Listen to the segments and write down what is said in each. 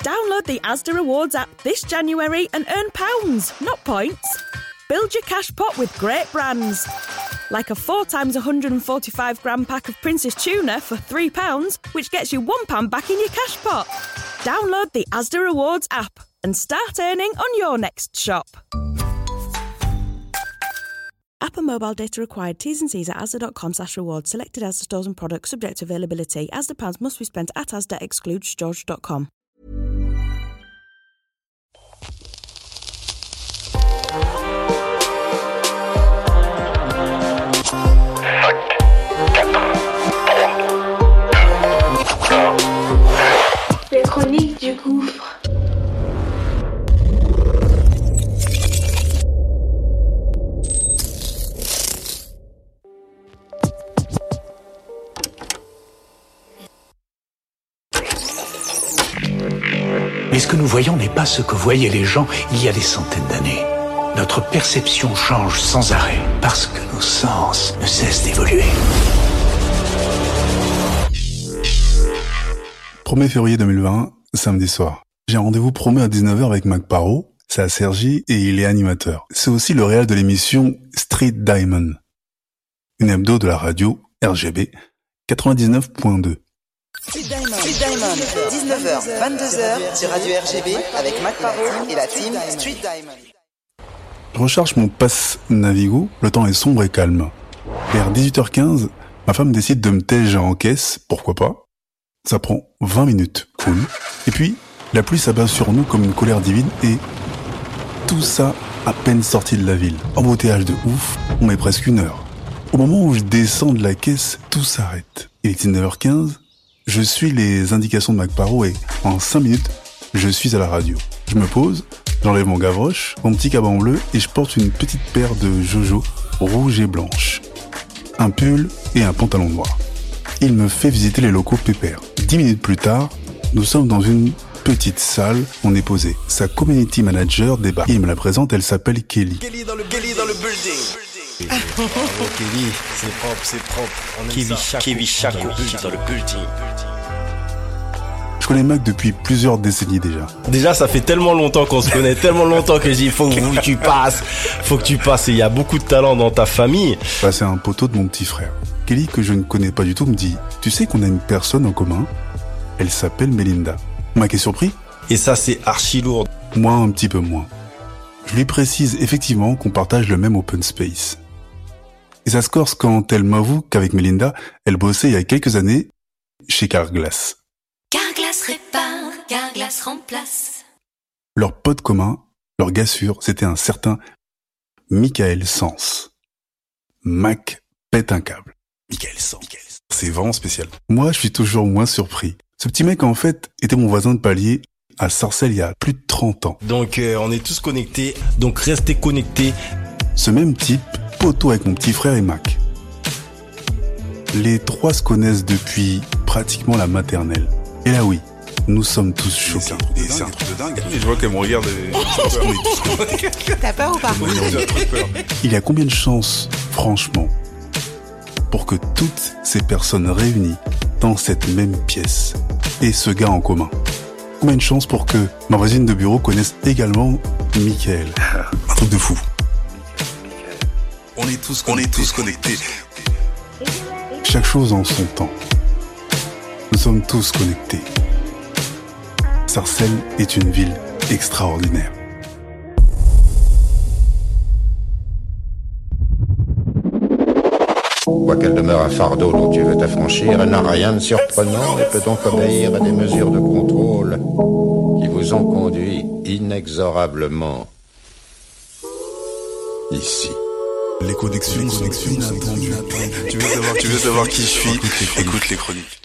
Download the Asda Rewards app this January and earn pounds, not points. Build your cash pot with great brands. Like a 4 times 145 gram pack of Prince's tuna for £3, which gets you £1 back in your cash pot. Download the Asda Rewards app and start earning on your next shop. App and mobile data required. T's and C's at asda.com slash rewards. Selected Asda stores and products subject to availability. Asda pounds must be spent at Asda excludes george.com. que nous voyons n'est pas ce que voyaient les gens il y a des centaines d'années. Notre perception change sans arrêt parce que nos sens ne cessent d'évoluer. 1er février 2020, samedi soir. J'ai un rendez-vous promis à 19h avec Mac Paro. C'est à Sergi et il est animateur. C'est aussi le réel de l'émission Street Diamond. Une hebdo de la radio RGB 99.2. Street Diamond, 19h, 22h sur Radio RGB avec Mac Paro et la team Street Diamond. Je recharge mon passe Navigo, le temps est sombre et calme. Vers 18h15, ma femme décide de me tège en caisse, pourquoi pas. Ça prend 20 minutes, cool. Et puis, la pluie s'abat sur nous comme une colère divine et tout ça à peine sorti de la ville. Embouteillage de ouf, on met presque une heure. Au moment où je descends de la caisse, tout s'arrête. Il est 19h15, je suis les indications de MacParo et en 5 minutes, je suis à la radio. Je me pose, j'enlève mon gavroche, mon petit caban bleu et je porte une petite paire de Jojo rouge et blanche. Un pull et un pantalon noir. Il me fait visiter les locaux pépères. Dix minutes plus tard, nous sommes dans une petite salle. On est posé. Sa community manager débarque. Il me la présente, elle s'appelle Kelly. Kelly dans le building. C'est propre, c'est propre. On Kevin ça. Chaco, Kevin Chaco dans le building. Je connais Mac depuis plusieurs décennies déjà. Déjà, ça fait tellement longtemps qu'on se connaît, tellement longtemps que je dis, faut que tu passes, faut que tu passes. Et il y a beaucoup de talent dans ta famille. Bah, c'est un poteau de mon petit frère. Kelly, que je ne connais pas du tout, me dit Tu sais qu'on a une personne en commun? Elle s'appelle Melinda. Mac est surpris Et ça, c'est archi lourd. Moi, un petit peu moins. Je lui précise effectivement qu'on partage le même open space. Et ça se corse quand elle m'avoue qu'avec Melinda, elle bossait il y a quelques années chez Carglass. Carglass répare, Carglass remplace. Leur pote commun, leur gars sûr, c'était un certain Michael Sens. Mac pète un câble. Michael Sens. C'est vraiment spécial. Moi, je suis toujours moins surpris. Ce petit mec, en fait, était mon voisin de palier à Sarcelles il y a plus de 30 ans. Donc, euh, on est tous connectés. Donc, restez connectés. Ce même type, poteau avec mon petit frère et Mac. Les trois se connaissent depuis pratiquement la maternelle. Et là oui, nous sommes tous choqués. Et c'est un truc de dingue. Je vois qu'elle me regarde. et- T'as peur ou pas Il y a combien de chances, franchement, pour que toutes ces personnes réunies dans cette même pièce aient ce gars en commun? Combien de chances pour que ma voisine de bureau connaisse également Michael? Un truc de fou. On est tous, on est tous connectés. Chaque chose en son temps. Nous sommes tous connectés. Sarcelles est une ville extraordinaire. Quoiqu'elle demeure un fardeau dont tu veux t'affranchir, elle n'a rien de surprenant et peut donc obéir à des mesures de contrôle qui vous ont conduit inexorablement ici. Les connexions, sont inattendues. Tu veux savoir, tu veux savoir qui je suis? Écoute les chroniques.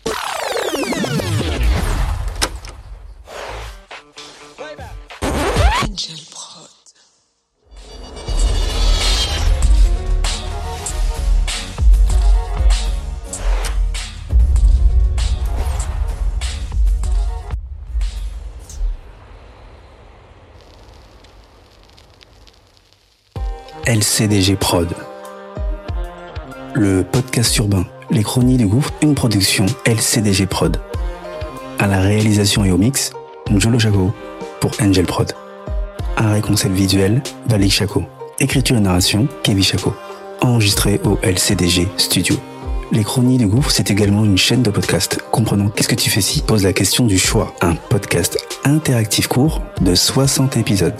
LCDG Prod. Le podcast urbain, les chroniques du gouffre, une production LCDG Prod. À la réalisation et au mix, Njolo Chaco pour Angel Prod. Un concept visuel, Valik Chaco. Écriture et narration, Kevin Chaco. Enregistré au LCDG Studio. Les Chroniques du Gouffre, c'est également une chaîne de podcast comprenant Qu'est-ce que tu fais si pose la question du choix. Un podcast interactif court de 60 épisodes.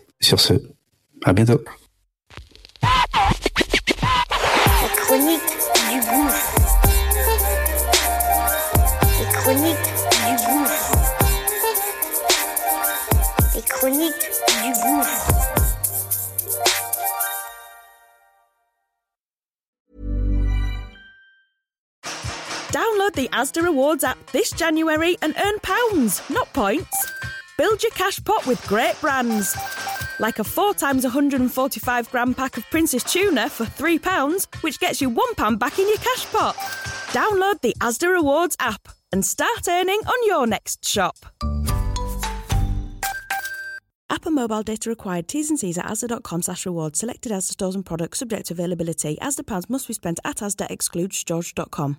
Sur ce, à bientôt. Les chroniques du gouffre. Les chroniques du gouffre. Les chroniques du gouffre. Download the Asda Rewards app this January and earn pounds, not points. Build your cash pot with great brands. Like a 4 times 145 gram pack of Princess Tuna for £3, which gets you £1 back in your cash pot. Download the Asda Rewards app and start earning on your next shop. App and mobile data required. T's and C's at asda.com slash rewards. Selected Asda stores and products subject to availability. Asda pounds must be spent at Asda excludes george.com.